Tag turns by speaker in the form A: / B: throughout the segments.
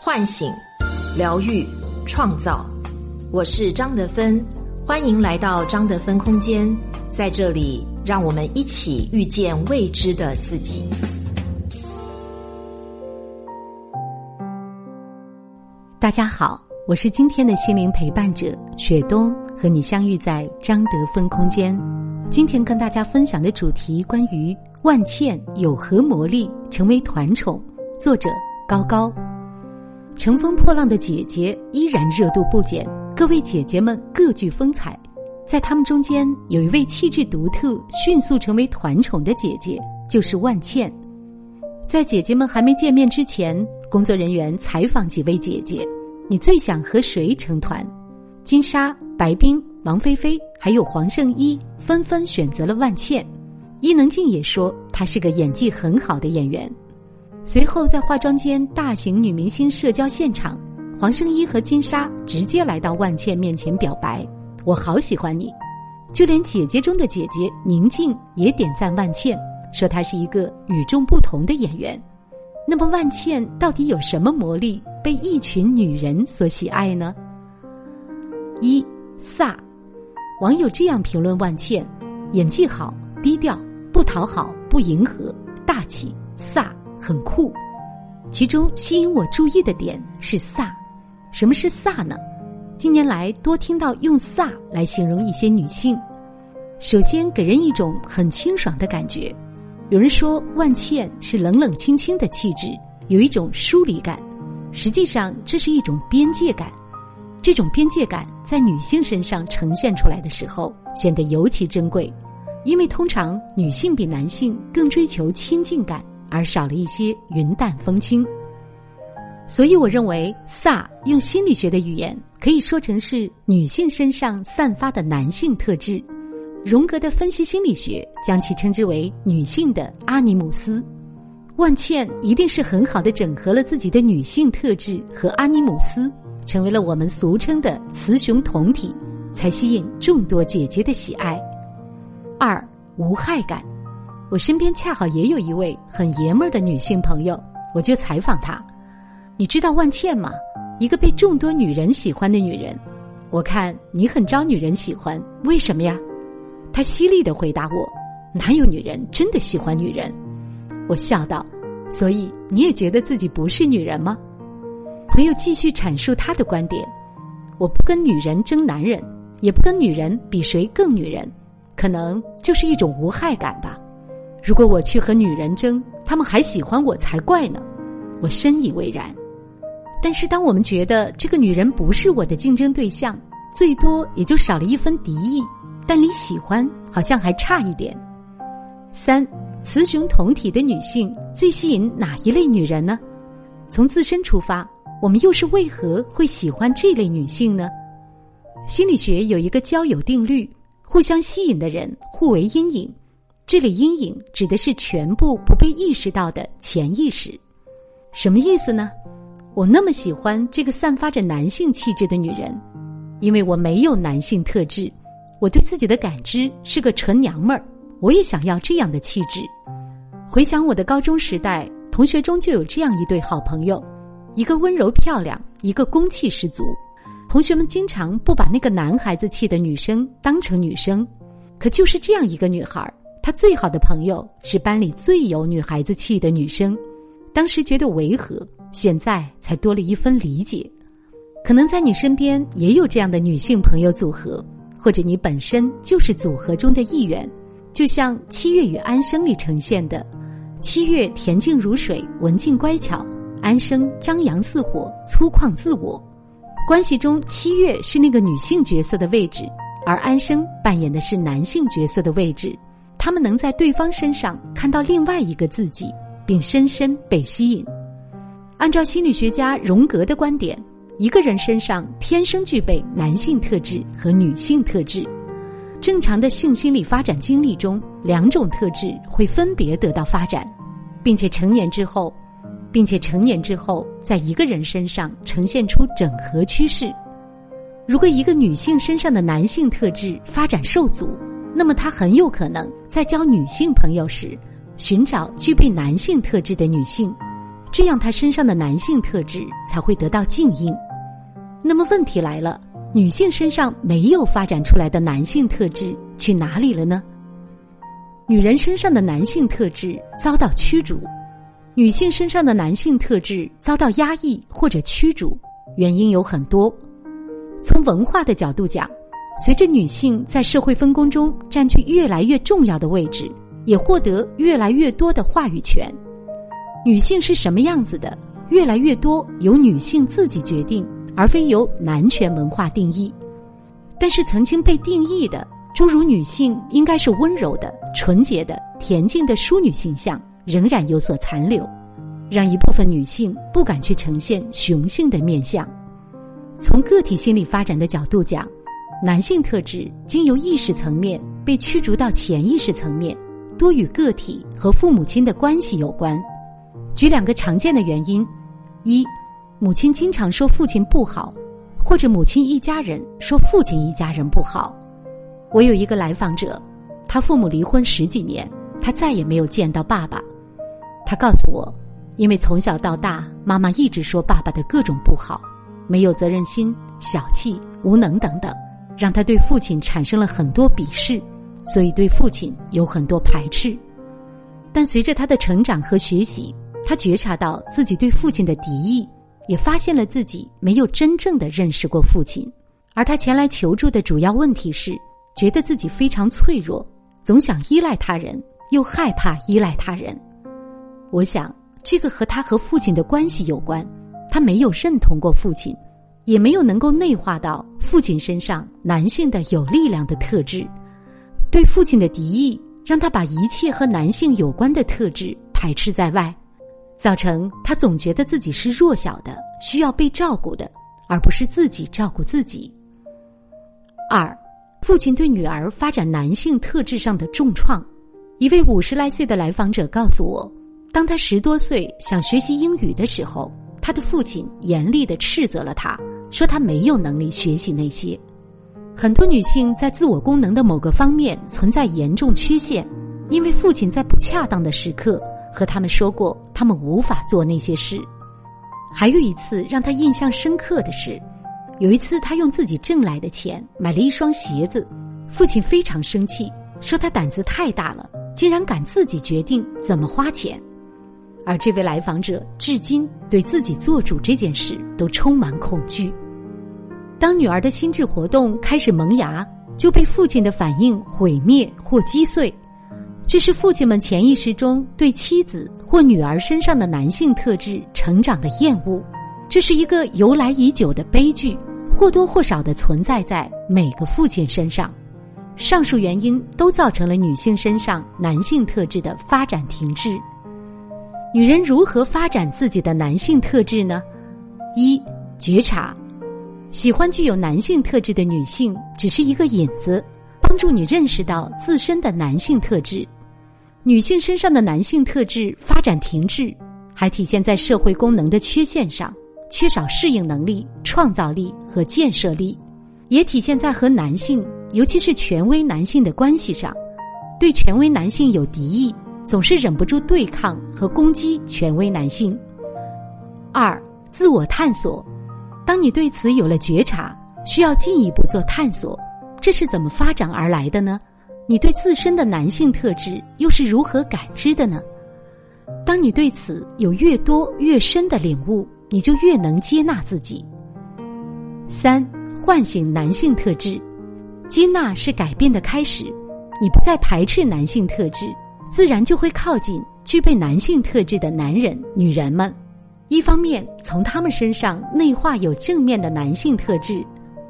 A: 唤醒、疗愈、创造。我是张德芬，欢迎来到张德芬空间，在这里，让我们一起遇见未知的自己。
B: 大家好，我是今天的心灵陪伴者雪冬，和你相遇在张德芬空间。今天跟大家分享的主题关于万茜有何魔力成为团宠，作者高高。乘风破浪的姐姐依然热度不减，各位姐姐们各具风采。在她们中间，有一位气质独特、迅速成为团宠的姐姐，就是万茜。在姐姐们还没见面之前，工作人员采访几位姐姐：“你最想和谁成团？”金莎、白冰、王菲菲还有黄圣依纷纷选择了万茜。伊能静也说，她是个演技很好的演员。随后，在化妆间大型女明星社交现场，黄圣依和金莎直接来到万茜面前表白：“我好喜欢你。”就连姐姐中的姐姐宁静也点赞万茜，说她是一个与众不同的演员。那么，万茜到底有什么魔力，被一群女人所喜爱呢？一飒，网友这样评论万茜：演技好，低调，不讨好，不迎合，大气，飒。很酷，其中吸引我注意的点是飒。什么是飒呢？近年来多听到用飒来形容一些女性。首先给人一种很清爽的感觉。有人说万茜是冷冷清清的气质，有一种疏离感。实际上这是一种边界感。这种边界感在女性身上呈现出来的时候，显得尤其珍贵，因为通常女性比男性更追求亲近感。而少了一些云淡风轻，所以我认为飒用心理学的语言可以说成是女性身上散发的男性特质。荣格的分析心理学将其称之为女性的阿尼姆斯。万茜一定是很好的整合了自己的女性特质和阿尼姆斯，成为了我们俗称的雌雄同体，才吸引众多姐姐的喜爱。二无害感。我身边恰好也有一位很爷们儿的女性朋友，我就采访她：“你知道万茜吗？一个被众多女人喜欢的女人。我看你很招女人喜欢，为什么呀？”她犀利的回答我：“哪有女人真的喜欢女人？”我笑道：“所以你也觉得自己不是女人吗？”朋友继续阐述他的观点：“我不跟女人争男人，也不跟女人比谁更女人，可能就是一种无害感吧。”如果我去和女人争，他们还喜欢我才怪呢。我深以为然。但是，当我们觉得这个女人不是我的竞争对象，最多也就少了一分敌意，但离喜欢好像还差一点。三，雌雄同体的女性最吸引哪一类女人呢？从自身出发，我们又是为何会喜欢这类女性呢？心理学有一个交友定律：互相吸引的人互为阴影。这里阴影指的是全部不被意识到的潜意识，什么意思呢？我那么喜欢这个散发着男性气质的女人，因为我没有男性特质，我对自己的感知是个纯娘们儿，我也想要这样的气质。回想我的高中时代，同学中就有这样一对好朋友，一个温柔漂亮，一个攻气十足。同学们经常不把那个男孩子气的女生当成女生，可就是这样一个女孩儿。他最好的朋友是班里最有女孩子气的女生，当时觉得违和，现在才多了一分理解。可能在你身边也有这样的女性朋友组合，或者你本身就是组合中的一员。就像《七月与安生》里呈现的，七月恬静如水，文静乖巧；安生张扬似火，粗犷自我。关系中，七月是那个女性角色的位置，而安生扮演的是男性角色的位置。他们能在对方身上看到另外一个自己，并深深被吸引。按照心理学家荣格的观点，一个人身上天生具备男性特质和女性特质。正常的性心理发展经历中，两种特质会分别得到发展，并且成年之后，并且成年之后，在一个人身上呈现出整合趋势。如果一个女性身上的男性特质发展受阻，那么，他很有可能在交女性朋友时，寻找具备男性特质的女性，这样他身上的男性特质才会得到静音。那么问题来了，女性身上没有发展出来的男性特质去哪里了呢？女人身上的男性特质遭到驱逐，女性身上的男性特质遭到压抑或者驱逐，原因有很多。从文化的角度讲，随着女性在社会分工中占据越来越重要的位置，也获得越来越多的话语权。女性是什么样子的，越来越多由女性自己决定，而非由男权文化定义。但是曾经被定义的，诸如女性应该是温柔的、纯洁的、恬静的淑女形象，仍然有所残留，让一部分女性不敢去呈现雄性的面相。从个体心理发展的角度讲，男性特质经由意识层面被驱逐到潜意识层面，多与个体和父母亲的关系有关。举两个常见的原因：一，母亲经常说父亲不好，或者母亲一家人说父亲一家人不好。我有一个来访者，他父母离婚十几年，他再也没有见到爸爸。他告诉我，因为从小到大，妈妈一直说爸爸的各种不好。没有责任心、小气、无能等等，让他对父亲产生了很多鄙视，所以对父亲有很多排斥。但随着他的成长和学习，他觉察到自己对父亲的敌意，也发现了自己没有真正的认识过父亲。而他前来求助的主要问题是，觉得自己非常脆弱，总想依赖他人，又害怕依赖他人。我想，这个和他和父亲的关系有关。他没有认同过父亲，也没有能够内化到父亲身上男性的有力量的特质。对父亲的敌意，让他把一切和男性有关的特质排斥在外，造成他总觉得自己是弱小的，需要被照顾的，而不是自己照顾自己。二，父亲对女儿发展男性特质上的重创。一位五十来岁的来访者告诉我，当他十多岁想学习英语的时候。他的父亲严厉的斥责了他，说他没有能力学习那些。很多女性在自我功能的某个方面存在严重缺陷，因为父亲在不恰当的时刻和他们说过他们无法做那些事。还有一次让他印象深刻的是，有一次他用自己挣来的钱买了一双鞋子，父亲非常生气，说他胆子太大了，竟然敢自己决定怎么花钱。而这位来访者至今对自己做主这件事都充满恐惧。当女儿的心智活动开始萌芽，就被父亲的反应毁灭或击碎。这是父亲们潜意识中对妻子或女儿身上的男性特质成长的厌恶。这是一个由来已久的悲剧，或多或少的存在在每个父亲身上。上述原因都造成了女性身上男性特质的发展停滞。女人如何发展自己的男性特质呢？一觉察，喜欢具有男性特质的女性只是一个引子，帮助你认识到自身的男性特质。女性身上的男性特质发展停滞，还体现在社会功能的缺陷上，缺少适应能力、创造力和建设力，也体现在和男性，尤其是权威男性的关系上，对权威男性有敌意。总是忍不住对抗和攻击权威男性。二、自我探索，当你对此有了觉察，需要进一步做探索，这是怎么发展而来的呢？你对自身的男性特质又是如何感知的呢？当你对此有越多越深的领悟，你就越能接纳自己。三、唤醒男性特质，接纳是改变的开始，你不再排斥男性特质。自然就会靠近具备男性特质的男人、女人们。一方面从他们身上内化有正面的男性特质，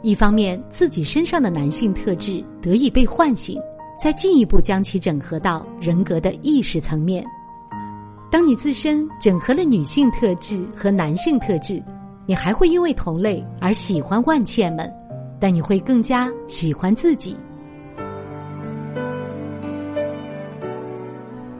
B: 一方面自己身上的男性特质得以被唤醒，再进一步将其整合到人格的意识层面。当你自身整合了女性特质和男性特质，你还会因为同类而喜欢万茜们，但你会更加喜欢自己。